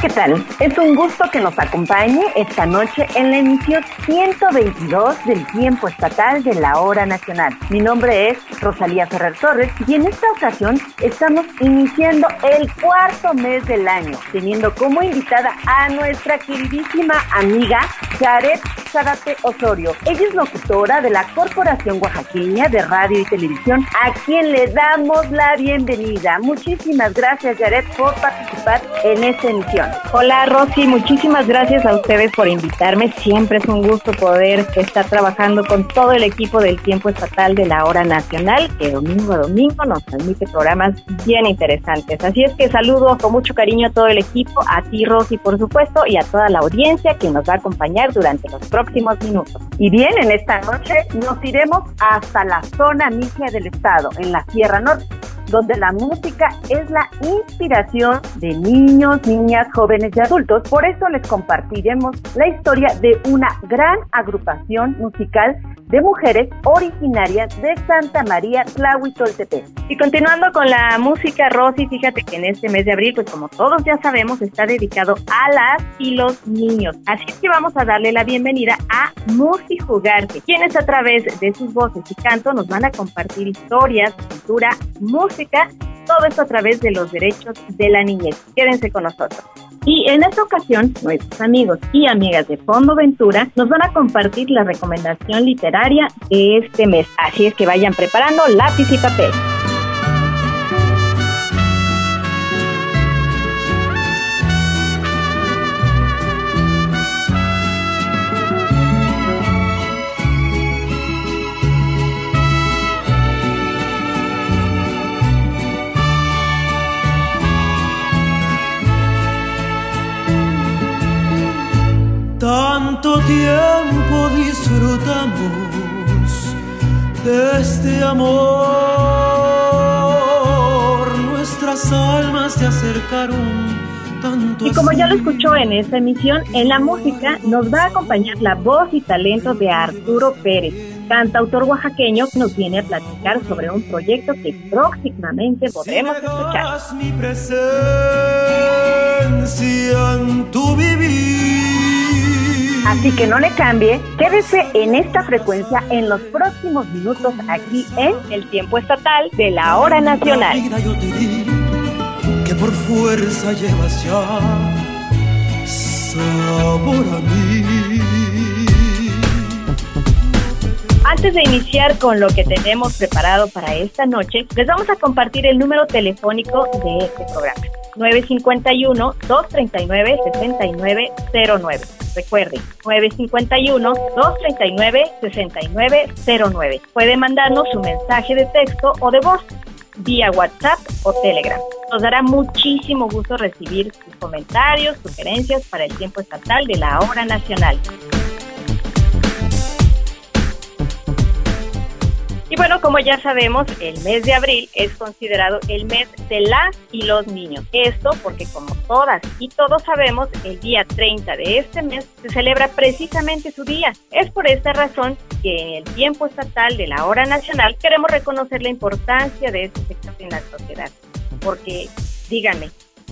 ¿Qué tal? Es un gusto que nos acompañe esta noche en la emisión 122 del Tiempo Estatal de la Hora Nacional. Mi nombre es Rosalía Ferrer Torres y en esta ocasión estamos iniciando el cuarto mes del año, teniendo como invitada a nuestra queridísima amiga Jared Zarate Osorio. Ella es locutora de la Corporación Oaxaqueña de Radio y Televisión, a quien le damos la bienvenida. Muchísimas gracias, Jared, por participar en esta emisión. Hola Rosy, muchísimas gracias a ustedes por invitarme. Siempre es un gusto poder estar trabajando con todo el equipo del tiempo estatal de la hora nacional, que domingo a domingo nos transmite programas bien interesantes. Así es que saludo con mucho cariño a todo el equipo, a ti Rosy por supuesto, y a toda la audiencia que nos va a acompañar durante los próximos minutos. Y bien, en esta noche nos iremos hasta la zona migia del estado, en la Sierra Norte donde la música es la inspiración de niños, niñas, jóvenes y adultos. Por eso les compartiremos la historia de una gran agrupación musical de mujeres originarias de Santa María Tlahuitoltepec. Y continuando con la música, Rosy, fíjate que en este mes de abril, pues como todos ya sabemos, está dedicado a las y los niños. Así que vamos a darle la bienvenida a Musi Jugarte, quienes a través de sus voces y canto nos van a compartir historias, cultura, música, todo esto a través de los derechos de la niñez. Quédense con nosotros. Y en esta ocasión, nuestros amigos y amigas de Fondo Ventura nos van a compartir la recomendación literaria de este mes. Así es que vayan preparando lápiz y papel. Tanto tiempo disfrutamos de este amor, nuestras almas se acercaron. Tanto y como ya lo escuchó en esta emisión, en la música nos va a acompañar la voz y talento de Arturo Pérez, cantautor oaxaqueño que nos viene a platicar sobre un proyecto que próximamente podremos escuchar. Mi presencia en tu vivir Así que no le cambie, quédese en esta frecuencia en los próximos minutos aquí en El Tiempo Estatal de la Hora Nacional. Yo te di que por fuerza llevas ya sabor a mí. Antes de iniciar con lo que tenemos preparado para esta noche, les vamos a compartir el número telefónico de este programa. 951-239-6909. Recuerden, 951-239-6909. Puede mandarnos un mensaje de texto o de voz vía WhatsApp o Telegram. Nos dará muchísimo gusto recibir sus comentarios, sugerencias para el tiempo estatal de la hora nacional. Bueno, como ya sabemos, el mes de abril es considerado el mes de las y los niños. Esto porque como todas y todos sabemos, el día 30 de este mes se celebra precisamente su día. Es por esta razón que en el tiempo estatal de la hora nacional queremos reconocer la importancia de este sector en la sociedad. Porque, díganme,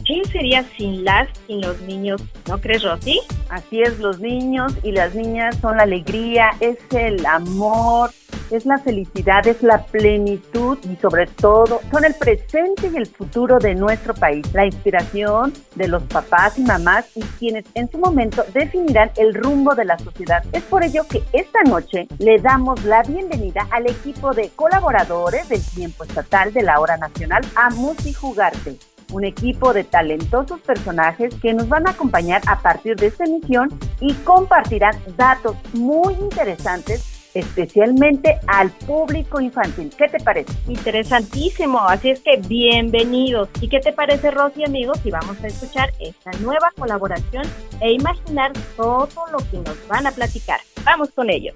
¿Qué sería sin las, sin los niños? ¿No crees, Rosy? Así es, los niños y las niñas son la alegría, es el amor, es la felicidad, es la plenitud y sobre todo son el presente y el futuro de nuestro país, la inspiración de los papás y mamás y quienes en su momento definirán el rumbo de la sociedad. Es por ello que esta noche le damos la bienvenida al equipo de colaboradores del tiempo estatal de la hora nacional a Musi Jugarte un equipo de talentosos personajes que nos van a acompañar a partir de esta emisión y compartirán datos muy interesantes especialmente al público infantil. ¿Qué te parece? Interesantísimo, así es que bienvenidos. ¿Y qué te parece, Rosy, amigos? Y vamos a escuchar esta nueva colaboración e imaginar todo lo que nos van a platicar. Vamos con ellos.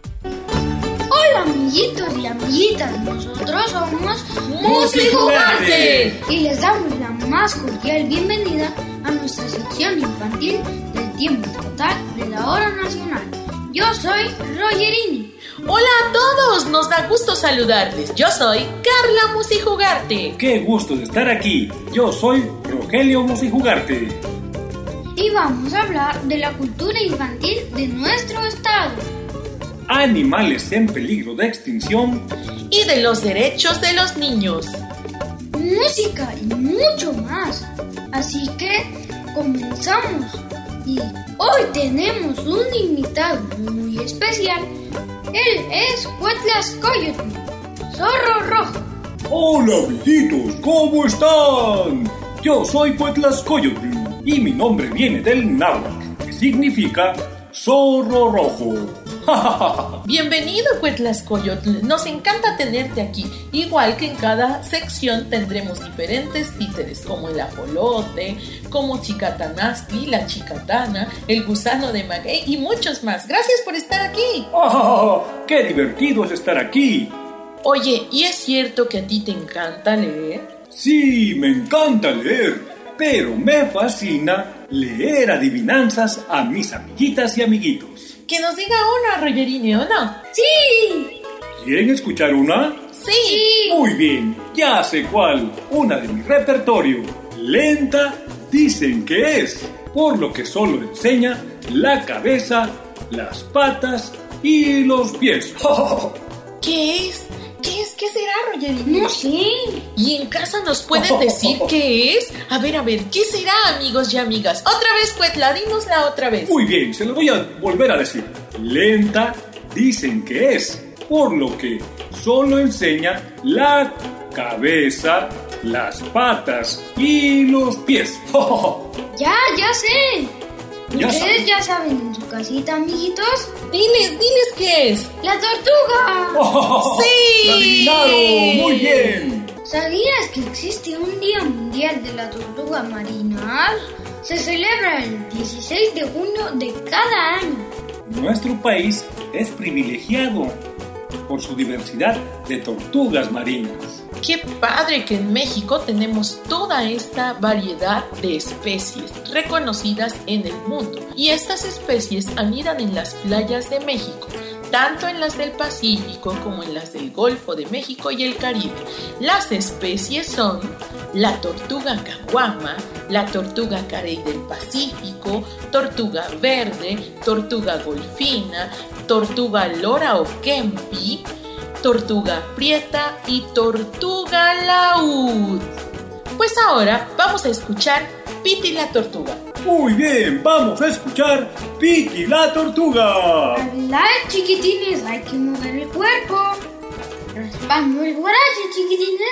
Hola amiguitos y amiguitas, nosotros somos Musicugarte y les damos la más cordial bienvenida a nuestra sección infantil del tiempo total de la hora nacional. Yo soy Rogerini. Hola a todos, nos da gusto saludarles. Yo soy Carla Musicugarte. Qué gusto de estar aquí. Yo soy Rogelio Musicugarte. Y vamos a hablar de la cultura infantil de nuestro estado animales en peligro de extinción y de los derechos de los niños. Música y mucho más. Así que comenzamos. Y hoy tenemos un invitado muy especial. Él es Cuetlas Coyote, zorro rojo. Hola amiguitos, ¿cómo están? Yo soy Cuetlas Coyote y mi nombre viene del náhuatl, que significa zorro rojo. Bienvenido, Cuetlascoyotl. Nos encanta tenerte aquí. Igual que en cada sección tendremos diferentes títeres, como el ajolote, como Chicatanasti, la chicatana, el gusano de maguey y muchos más. Gracias por estar aquí. ¡Oh, ¡Qué divertido es estar aquí! Oye, ¿y es cierto que a ti te encanta leer? Sí, me encanta leer, pero me fascina leer adivinanzas a mis amiguitas y amiguitos. Que nos diga una, Rogerini, ¿o no? ¡Sí! ¿Quieren escuchar una? Sí. Muy bien, ya sé cuál. Una de mi repertorio. Lenta dicen que es, por lo que solo enseña la cabeza, las patas y los pies. ¿Qué es? ¿Qué es? ¿Qué será, Rogerini? No sé. ¿Y en casa nos pueden decir qué es? A ver, a ver, ¿qué será, amigos y amigas? Otra vez, Cuetla, la otra vez. Muy bien, se lo voy a volver a decir. Lenta dicen que es, por lo que solo enseña la cabeza, las patas y los pies. ya, ya sé. ¿Ustedes ya saben en su casita, amiguitos? Diles, diles qué es. ¡La tortuga! ¡Sí! ¡La adivinaron! ¡Muy bien! ¿Sabías que existe un Día Mundial de la Tortuga Marina? Se celebra el 16 de junio de cada año. Nuestro país es privilegiado por su diversidad de tortugas marinas. Qué padre que en México tenemos toda esta variedad de especies reconocidas en el mundo. Y estas especies anidan en las playas de México, tanto en las del Pacífico como en las del Golfo de México y el Caribe. Las especies son la tortuga caguama, la tortuga carey del Pacífico, tortuga verde, tortuga golfina, tortuga lora o kempi, tortuga prieta y tortuga laúd. Pues ahora vamos a escuchar Piti la tortuga. Muy bien, vamos a escuchar Piti la tortuga. Hola chiquitines, hay que mover el cuerpo. Raspando el brazo chiquitines.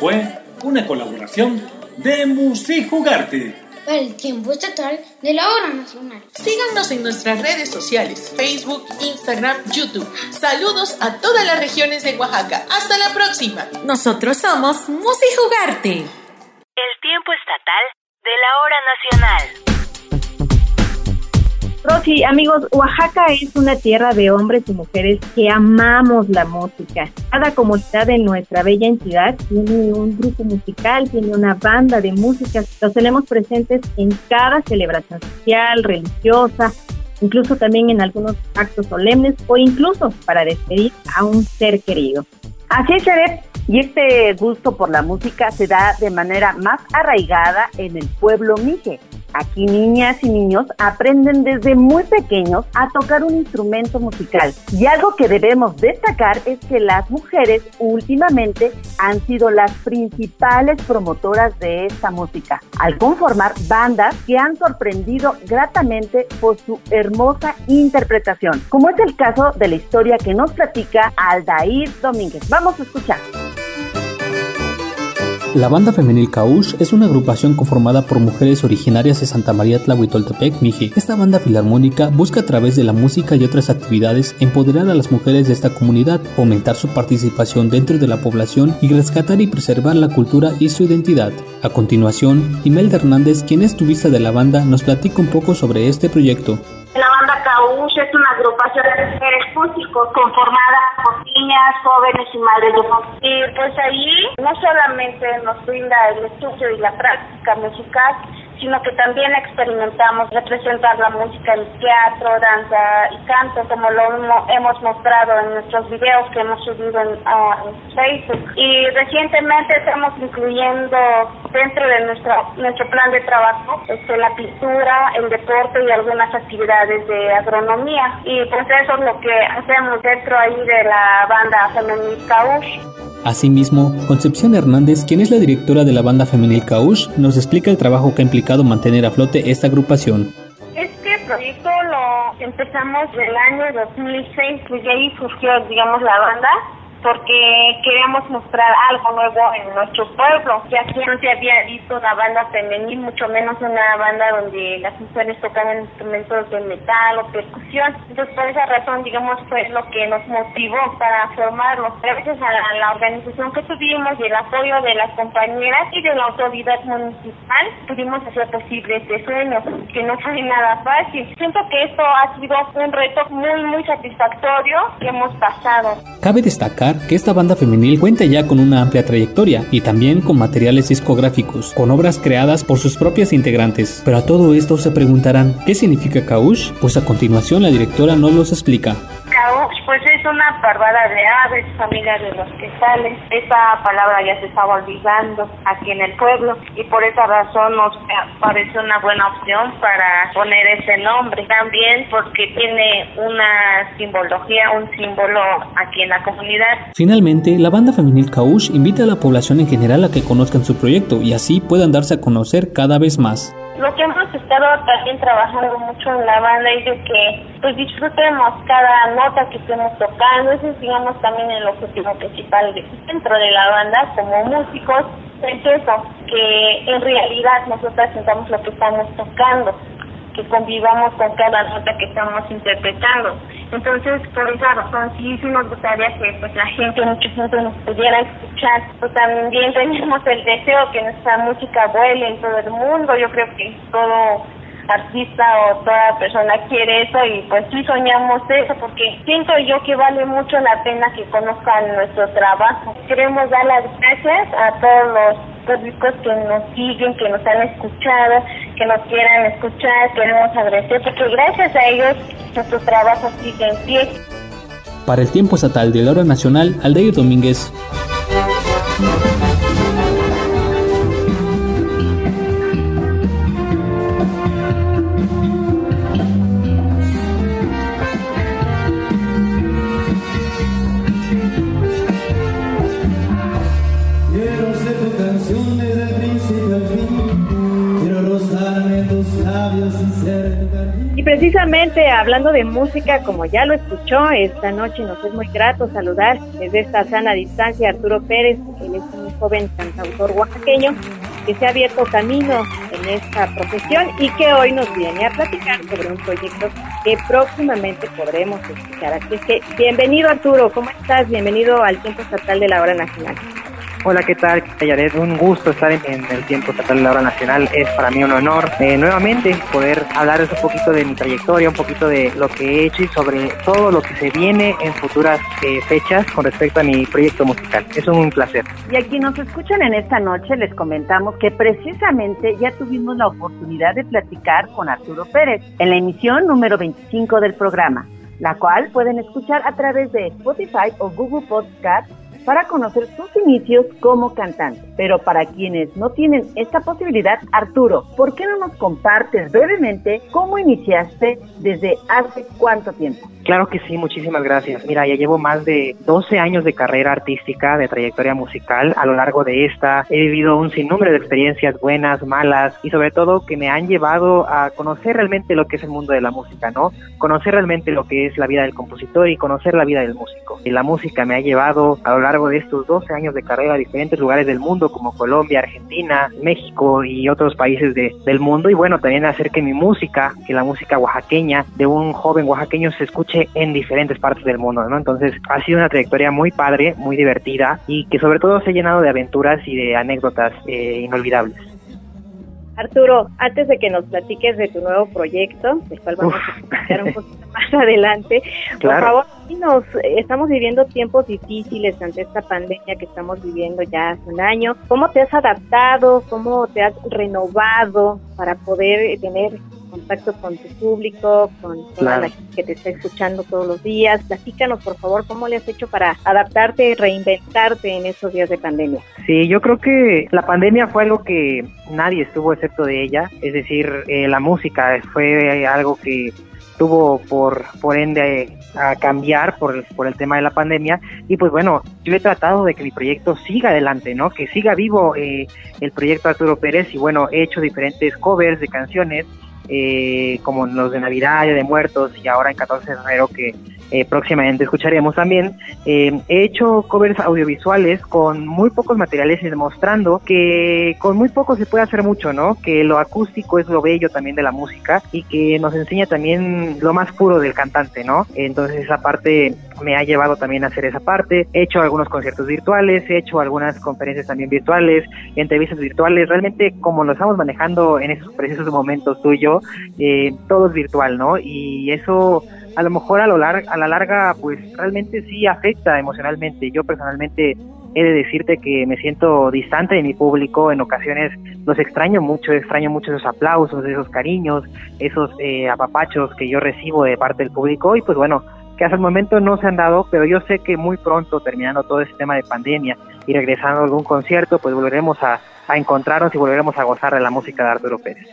Fue una colaboración de Musicugarte para el tiempo estatal de la hora nacional. Síganos en nuestras redes sociales, Facebook, Instagram, YouTube. Saludos a todas las regiones de Oaxaca. Hasta la próxima. Nosotros somos Musi Jugarte. El tiempo estatal de la hora nacional. Rosy, amigos, Oaxaca es una tierra de hombres y mujeres que amamos la música. Cada comunidad en nuestra bella entidad tiene un grupo musical, tiene una banda de música. Los tenemos presentes en cada celebración social, religiosa, incluso también en algunos actos solemnes o incluso para despedir a un ser querido. Así es. Y este gusto por la música se da de manera más arraigada en el pueblo mije Aquí niñas y niños aprenden desde muy pequeños a tocar un instrumento musical. Y algo que debemos destacar es que las mujeres últimamente han sido las principales promotoras de esta música, al conformar bandas que han sorprendido gratamente por su hermosa interpretación, como es el caso de la historia que nos platica Aldair Domínguez. Vamos a escuchar. La banda femenil Caush es una agrupación conformada por mujeres originarias de Santa María Tlahuitoltepec, Mije. Esta banda filarmónica busca a través de la música y otras actividades empoderar a las mujeres de esta comunidad, fomentar su participación dentro de la población y rescatar y preservar la cultura y su identidad. A continuación, Imelda Hernández, quien es turista de la banda, nos platica un poco sobre este proyecto. La banda Caush es una agrupación de mujeres músicos conformada por niñas, jóvenes y madres de familia. Y pues allí no solamente nos brinda el estudio y la práctica musical, sino que también experimentamos representar la música en teatro, danza y canto, como lo hemos mostrado en nuestros videos que hemos subido en Facebook. Y recientemente estamos incluyendo dentro de nuestro, nuestro plan de trabajo este, la pintura, el deporte y algunas actividades de agronomía. Y pues eso es lo que hacemos dentro ahí de la banda femenil Caush. Asimismo, Concepción Hernández, quien es la directora de la banda femenil Caush, nos explica el trabajo que ha implicado mantener a flote esta agrupación. Este proyecto lo empezamos el año 2006, y ahí surgió, digamos, la banda porque queríamos mostrar algo nuevo en nuestro pueblo, ya no se había visto una banda femenil, mucho menos una banda donde las mujeres tocaban instrumentos de metal o percusión. Entonces, por esa razón, digamos, fue lo que nos motivó para formarlo. Gracias a la, organización que tuvimos y el apoyo de las compañeras y de la autoridad municipal, pudimos hacer posible este sueño, que no fue nada fácil. Siento que esto ha sido un reto muy, muy satisfactorio que hemos pasado. Cabe destacar que esta banda femenil cuenta ya con una amplia trayectoria y también con materiales discográficos, con obras creadas por sus propias integrantes. Pero a todo esto se preguntarán, ¿qué significa Kaush? Pues a continuación la directora nos los explica. Kaush, pues es una parvada de aves, familia de los que salen. Esa palabra ya se estaba olvidando aquí en el pueblo y por esa razón nos parece una buena opción para poner ese nombre. También porque tiene una simbología, un símbolo aquí en la comunidad Finalmente, la banda femenil Kaush invita a la población en general a que conozcan su proyecto y así puedan darse a conocer cada vez más. Lo que hemos estado también trabajando mucho en la banda es de que pues disfrutemos cada nota que estemos tocando, ese es digamos también el objetivo principal dentro de la banda como músicos, es eso, que en realidad nosotros sentamos lo que estamos tocando, que convivamos con cada nota que estamos interpretando. Entonces, por esa razón, sí, sí nos gustaría que pues la gente, mucha gente nos pudiera escuchar. Pues también tenemos el deseo que nuestra música vuele en todo el mundo. Yo creo que todo artista o toda persona quiere eso y pues sí soñamos eso porque siento yo que vale mucho la pena que conozcan nuestro trabajo. Queremos dar las gracias a todos los públicos que nos siguen, que nos han escuchado, que nos quieran escuchar, queremos agradecer porque gracias a ellos nuestro trabajo sigue en pie. Para el tiempo estatal de la hora nacional, Aldeir Domínguez. Precisamente hablando de música, como ya lo escuchó, esta noche nos es muy grato saludar desde esta sana distancia a Arturo Pérez, él es un joven cantautor oaxaqueño que se ha abierto camino en esta profesión y que hoy nos viene a platicar sobre un proyecto que próximamente podremos escuchar. Así que bienvenido Arturo, ¿cómo estás? Bienvenido al Tiempo Estatal de la Hora Nacional. Hola, ¿qué tal? Yaret, un gusto estar en, el tiempo estatal de la hora nacional. Es para mí un honor eh, nuevamente poder hablarles un poquito de mi trayectoria, un poquito de lo que he hecho y sobre todo lo que se viene en futuras eh, fechas con respecto a mi proyecto musical. Es un placer. Y a quienes nos escuchan en esta noche les comentamos que precisamente ya tuvimos la oportunidad de platicar con Arturo Pérez en la emisión número 25 del programa, la cual pueden escuchar a través de Spotify o Google Podcast para conocer sus inicios como cantante. Pero para quienes no tienen esta posibilidad, Arturo, ¿por qué no nos compartes brevemente cómo iniciaste desde hace cuánto tiempo? Claro que sí, muchísimas gracias. Mira, ya llevo más de 12 años de carrera artística, de trayectoria musical. A lo largo de esta he vivido un sinnúmero de experiencias buenas, malas y sobre todo que me han llevado a conocer realmente lo que es el mundo de la música, ¿no? Conocer realmente lo que es la vida del compositor y conocer la vida del músico. Y la música me ha llevado a lo largo de estos 12 años de carrera a diferentes lugares del mundo como Colombia, Argentina, México y otros países de, del mundo y bueno, también hacer que mi música, que la música oaxaqueña de un joven oaxaqueño se escuche en diferentes partes del mundo, ¿no? Entonces ha sido una trayectoria muy padre, muy divertida y que sobre todo se ha llenado de aventuras y de anécdotas eh, inolvidables. Arturo, antes de que nos platiques de tu nuevo proyecto, del cual vamos a escuchar un poquito más adelante, por favor, nos estamos viviendo tiempos difíciles ante esta pandemia que estamos viviendo ya hace un año. ¿Cómo te has adaptado? ¿Cómo te has renovado para poder tener contacto con tu público, con toda la gente que te está escuchando todos los días. Platícanos, por favor, cómo le has hecho para adaptarte, reinventarte en estos días de pandemia. Sí, yo creo que la pandemia fue algo que nadie estuvo excepto de ella, es decir, eh, la música fue algo que tuvo por, por ende a cambiar por, por el tema de la pandemia y pues bueno, yo he tratado de que mi proyecto siga adelante, ¿no? Que siga vivo eh, el proyecto Arturo Pérez y bueno, he hecho diferentes covers de canciones eh, como los de Navidad, de Muertos y ahora en 14 de febrero que eh, próximamente escucharemos también. Eh, he hecho covers audiovisuales con muy pocos materiales y demostrando que con muy poco se puede hacer mucho, ¿no? Que lo acústico es lo bello también de la música y que nos enseña también lo más puro del cantante, ¿no? Entonces esa parte me ha llevado también a hacer esa parte. He hecho algunos conciertos virtuales, he hecho algunas conferencias también virtuales, entrevistas virtuales. Realmente como lo estamos manejando en esos precisos momentos tú y yo, eh, todo es virtual, ¿no? Y eso a lo mejor a, lo a la larga pues realmente sí afecta emocionalmente. Yo personalmente he de decirte que me siento distante de mi público, en ocasiones los extraño mucho, extraño mucho esos aplausos, esos cariños, esos eh, apapachos que yo recibo de parte del público y pues bueno, que hasta el momento no se han dado, pero yo sé que muy pronto, terminando todo este tema de pandemia y regresando a algún concierto, pues volveremos a encontrarnos y volveremos a gozar de la música de Arturo Pérez.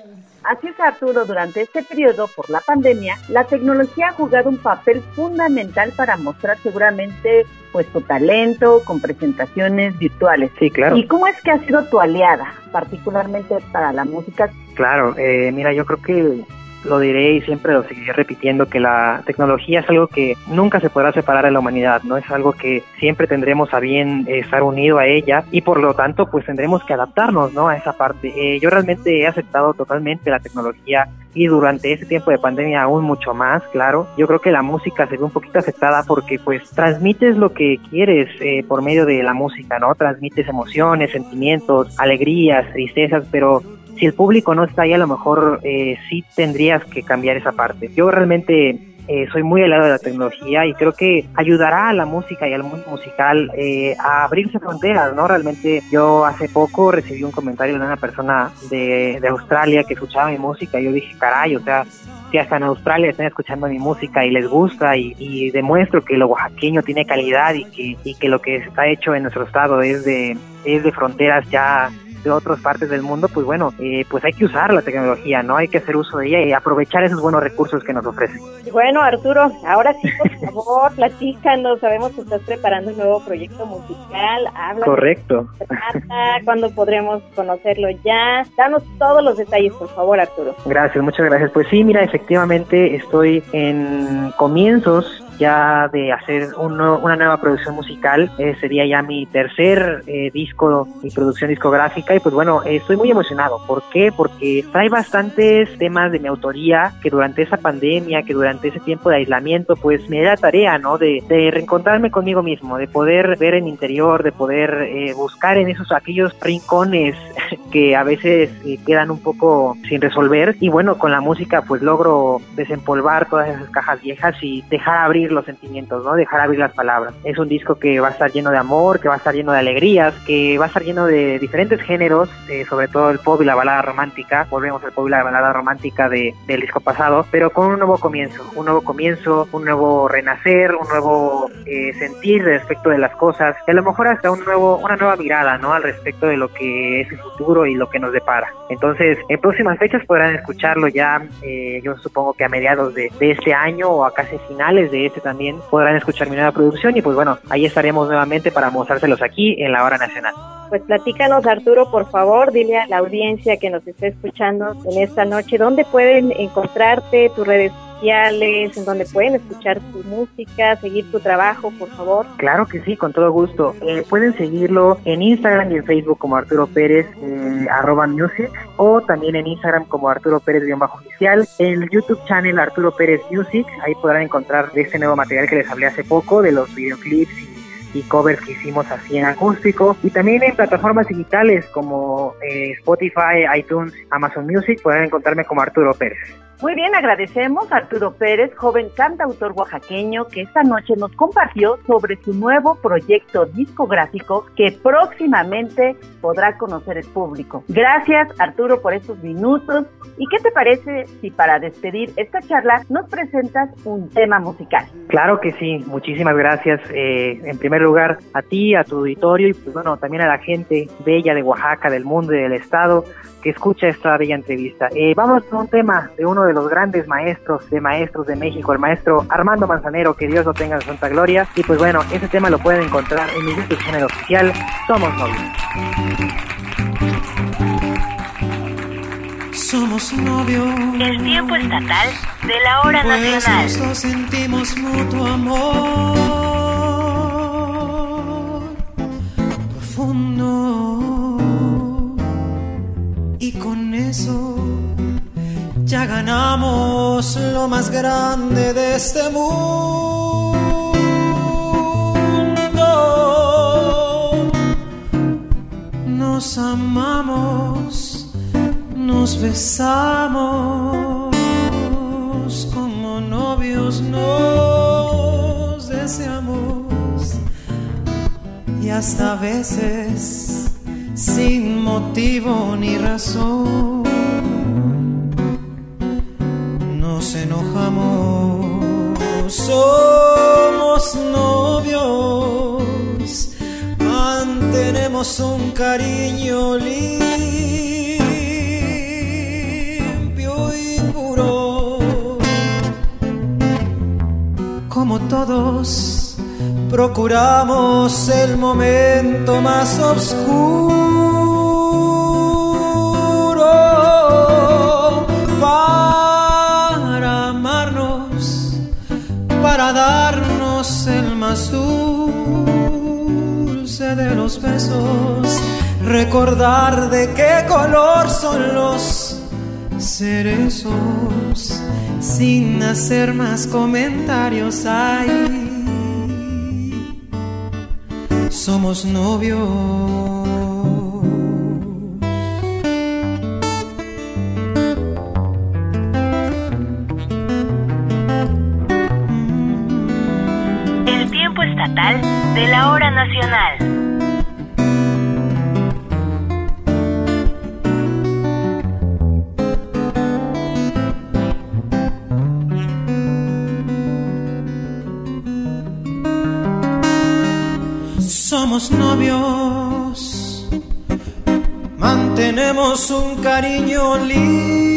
Así es, Arturo, durante este periodo, por la pandemia, la tecnología ha jugado un papel fundamental para mostrar seguramente pues tu talento con presentaciones virtuales. Sí, claro. ¿Y cómo es que ha sido tu aliada, particularmente para la música? Claro, eh, mira, yo creo que lo diré y siempre lo seguiré repitiendo que la tecnología es algo que nunca se podrá separar de la humanidad, ¿no? Es algo que siempre tendremos a bien estar unido a ella y por lo tanto pues tendremos que adaptarnos, ¿no? A esa parte. Eh, yo realmente he aceptado totalmente la tecnología y durante este tiempo de pandemia aún mucho más, claro. Yo creo que la música se ve un poquito afectada porque pues transmites lo que quieres eh, por medio de la música, ¿no? Transmites emociones, sentimientos, alegrías, tristezas, pero si el público no está ahí, a lo mejor eh, sí tendrías que cambiar esa parte. Yo realmente eh, soy muy helado de la tecnología y creo que ayudará a la música y al mundo musical eh, a abrirse fronteras, ¿no? Realmente yo hace poco recibí un comentario de una persona de, de Australia que escuchaba mi música y yo dije, caray, o sea, si hasta en Australia están escuchando mi música y les gusta y, y, demuestro que lo oaxaqueño tiene calidad y que, y que lo que está hecho en nuestro estado es de, es de fronteras ya de otras partes del mundo, pues bueno, eh, pues hay que usar la tecnología, ¿no? Hay que hacer uso de ella y aprovechar esos buenos recursos que nos ofrece. Bueno, Arturo, ahora sí, por favor, platícanos. Sabemos que estás preparando un nuevo proyecto musical. Habla Correcto. ¿Cuándo podremos conocerlo ya? Danos todos los detalles, por favor, Arturo. Gracias, muchas gracias. Pues sí, mira, efectivamente estoy en comienzos ya de hacer una nueva producción musical. Eh, sería ya mi tercer eh, disco y producción discográfica y pues bueno, estoy muy emocionado. ¿Por qué? Porque trae bastantes temas de mi autoría que durante esa pandemia, que durante ese tiempo de aislamiento, pues me da tarea, ¿no? De, de reencontrarme conmigo mismo, de poder ver en interior, de poder eh, buscar en esos aquellos rincones que a veces quedan un poco sin resolver y bueno, con la música pues logro desempolvar todas esas cajas viejas y dejar abrir los sentimientos, ¿no? Dejar abrir las palabras. Es un disco que va a estar lleno de amor, que va a estar lleno de alegrías, que va a estar lleno de diferentes géneros, eh, sobre todo el pop y la balada romántica. Volvemos al pop y la balada romántica de, del disco pasado, pero con un nuevo comienzo, un nuevo comienzo, un nuevo renacer, un nuevo eh, sentir respecto de las cosas, y a lo mejor hasta un nuevo, una nueva mirada, ¿no? Al respecto de lo que es el futuro y lo que nos depara. Entonces, en próximas fechas podrán escucharlo ya, eh, yo supongo que a mediados de, de este año o a casi finales de este también podrán escuchar mi nueva producción y pues bueno, ahí estaremos nuevamente para mostrárselos aquí en la hora nacional. Pues platícanos Arturo, por favor, dile a la audiencia que nos está escuchando en esta noche, ¿dónde pueden encontrarte, tus redes en donde pueden escuchar tu música, seguir tu trabajo, por favor? Claro que sí, con todo gusto. Eh, pueden seguirlo en Instagram y en Facebook como Arturo Pérez, eh, arroba music, o también en Instagram como Arturo Pérez-oficial, en el YouTube channel Arturo Pérez Music, ahí podrán encontrar este nuevo material que les hablé hace poco, de los videoclips y covers que hicimos así en acústico y también en plataformas digitales como eh, Spotify, iTunes, Amazon Music pueden encontrarme como Arturo Pérez. Muy bien, agradecemos a Arturo Pérez, joven cantautor oaxaqueño, que esta noche nos compartió sobre su nuevo proyecto discográfico que próximamente podrá conocer el público. Gracias, Arturo, por estos minutos. ¿Y qué te parece si para despedir esta charla nos presentas un tema musical? Claro que sí, muchísimas gracias. Eh, en primer lugar, a ti, a tu auditorio y pues bueno, también a la gente bella de Oaxaca, del mundo y del estado escucha esta bella entrevista. Eh, vamos con un tema de uno de los grandes maestros de maestros de México, el maestro Armando Manzanero, que Dios lo tenga en santa gloria. Y pues bueno, ese tema lo pueden encontrar en mi YouTube channel oficial, Somos Novios. Somos novios. El tiempo estatal de la hora pues nacional. Nosotros sentimos mutuo amor profundo ya ganamos lo más grande de este mundo. Nos amamos, nos besamos, como novios nos deseamos. Y hasta a veces sin motivo ni razón somos novios, mantenemos un cariño limpio y puro, como todos procuramos el momento más oscuro darnos el más dulce de los besos, recordar de qué color son los cerezos, sin hacer más comentarios hay somos novios. De la hora nacional. Somos novios, mantenemos un cariño limpio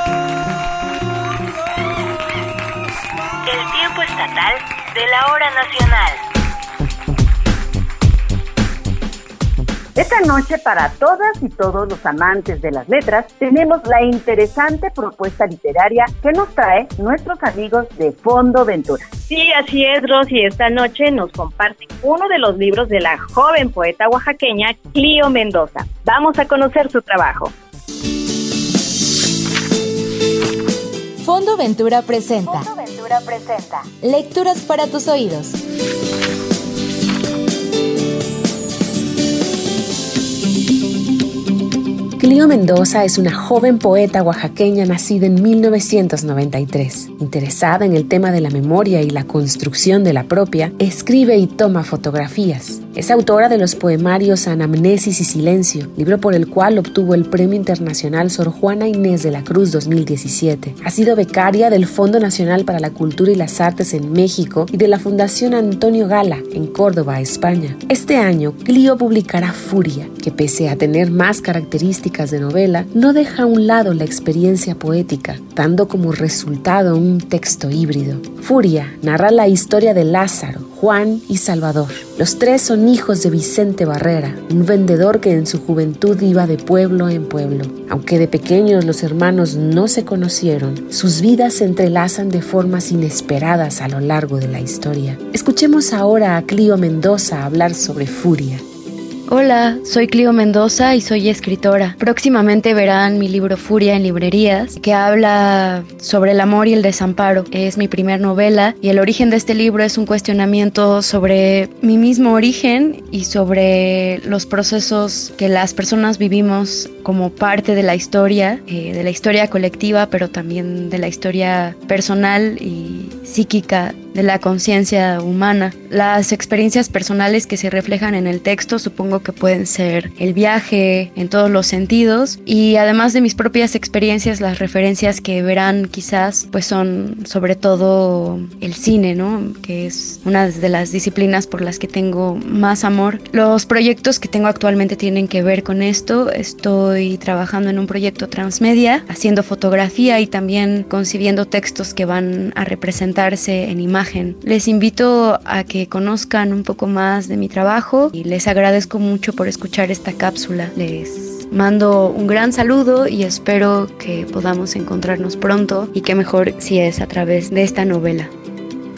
Estatal de la hora nacional. Esta noche para todas y todos los amantes de las letras tenemos la interesante propuesta literaria que nos trae nuestros amigos de Fondo Ventura. Sí, así es, Rosy. Esta noche nos comparte uno de los libros de la joven poeta oaxaqueña Clio Mendoza. Vamos a conocer su trabajo. Fondo Ventura presenta. Ventura presenta. Lecturas para tus oídos. Clio Mendoza es una joven poeta oaxaqueña nacida en 1993. Interesada en el tema de la memoria y la construcción de la propia, escribe y toma fotografías. Es autora de los poemarios Anamnesis y Silencio, libro por el cual obtuvo el Premio Internacional Sor Juana Inés de la Cruz 2017. Ha sido becaria del Fondo Nacional para la Cultura y las Artes en México y de la Fundación Antonio Gala en Córdoba, España. Este año, Clio publicará Furia, que pese a tener más características de novela, no deja a un lado la experiencia poética, dando como resultado un texto híbrido. Furia narra la historia de Lázaro, Juan y Salvador. Los tres son hijos de Vicente Barrera, un vendedor que en su juventud iba de pueblo en pueblo. Aunque de pequeños los hermanos no se conocieron, sus vidas se entrelazan de formas inesperadas a lo largo de la historia. Escuchemos ahora a Clio Mendoza hablar sobre Furia. Hola, soy Clio Mendoza y soy escritora. Próximamente verán mi libro Furia en librerías, que habla sobre el amor y el desamparo. Es mi primer novela y el origen de este libro es un cuestionamiento sobre mi mismo origen y sobre los procesos que las personas vivimos como parte de la historia, eh, de la historia colectiva, pero también de la historia personal y psíquica de la conciencia humana. Las experiencias personales que se reflejan en el texto supongo que pueden ser el viaje en todos los sentidos y además de mis propias experiencias las referencias que verán quizás pues son sobre todo el cine, ¿no? Que es una de las disciplinas por las que tengo más amor. Los proyectos que tengo actualmente tienen que ver con esto. Estoy trabajando en un proyecto transmedia, haciendo fotografía y también concibiendo textos que van a en imágenes les invito a que conozcan un poco más de mi trabajo y les agradezco mucho por escuchar esta cápsula. Les mando un gran saludo y espero que podamos encontrarnos pronto y que mejor si es a través de esta novela.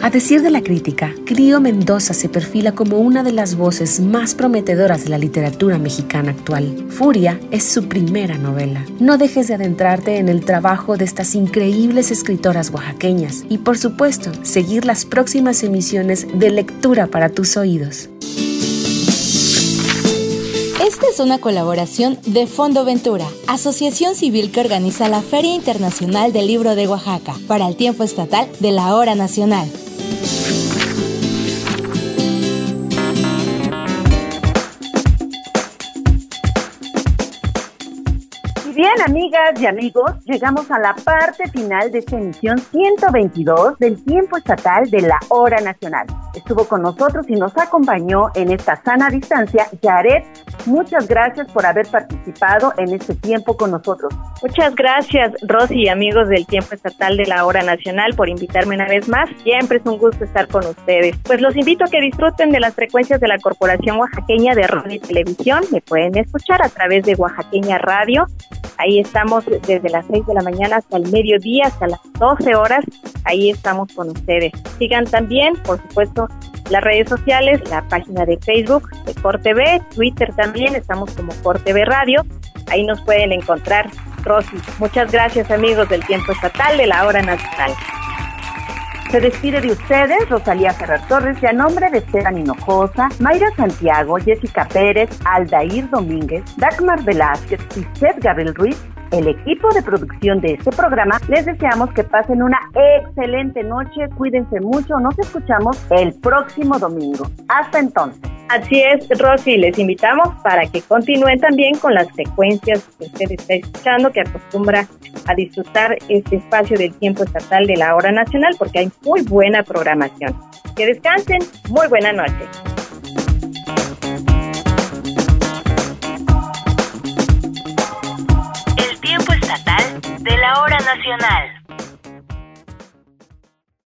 A decir de la crítica, Clio Mendoza se perfila como una de las voces más prometedoras de la literatura mexicana actual. Furia es su primera novela. No dejes de adentrarte en el trabajo de estas increíbles escritoras oaxaqueñas y por supuesto seguir las próximas emisiones de lectura para tus oídos. Esta es una colaboración de Fondo Ventura, asociación civil que organiza la Feria Internacional del Libro de Oaxaca, para el tiempo estatal de la hora nacional. Amigas y amigos, llegamos a la parte final de esta emisión 122 del tiempo estatal de la hora nacional. Estuvo con nosotros y nos acompañó en esta sana distancia Yaret. Muchas gracias por haber participado en este tiempo con nosotros. Muchas gracias, Rosy y amigos del tiempo estatal de la hora nacional por invitarme una vez más. Siempre es un gusto estar con ustedes. Pues los invito a que disfruten de las frecuencias de la Corporación Oaxaqueña de Radio y Televisión. Me pueden escuchar a través de Oaxaqueña Radio Ahí estamos desde las 6 de la mañana hasta el mediodía, hasta las 12 horas. Ahí estamos con ustedes. Sigan también, por supuesto, las redes sociales, la página de Facebook de CorTV, Twitter también, estamos como CorTV Radio. Ahí nos pueden encontrar. Rosy, muchas gracias amigos del tiempo estatal de la hora nacional. Se despide de ustedes Rosalía Ferrer Torres y a nombre de Esteban Hinojosa, Mayra Santiago, Jessica Pérez, Aldair Domínguez, Dagmar Velázquez y Seth Gabriel Ruiz, el equipo de producción de este programa, les deseamos que pasen una excelente noche, cuídense mucho, nos escuchamos el próximo domingo. Hasta entonces. Así es, Rosy, les invitamos para que continúen también con las frecuencias que usted está escuchando, que acostumbra a disfrutar este espacio del tiempo estatal de la hora nacional, porque hay muy buena programación. Que descansen, muy buena noche. El tiempo estatal de la hora nacional.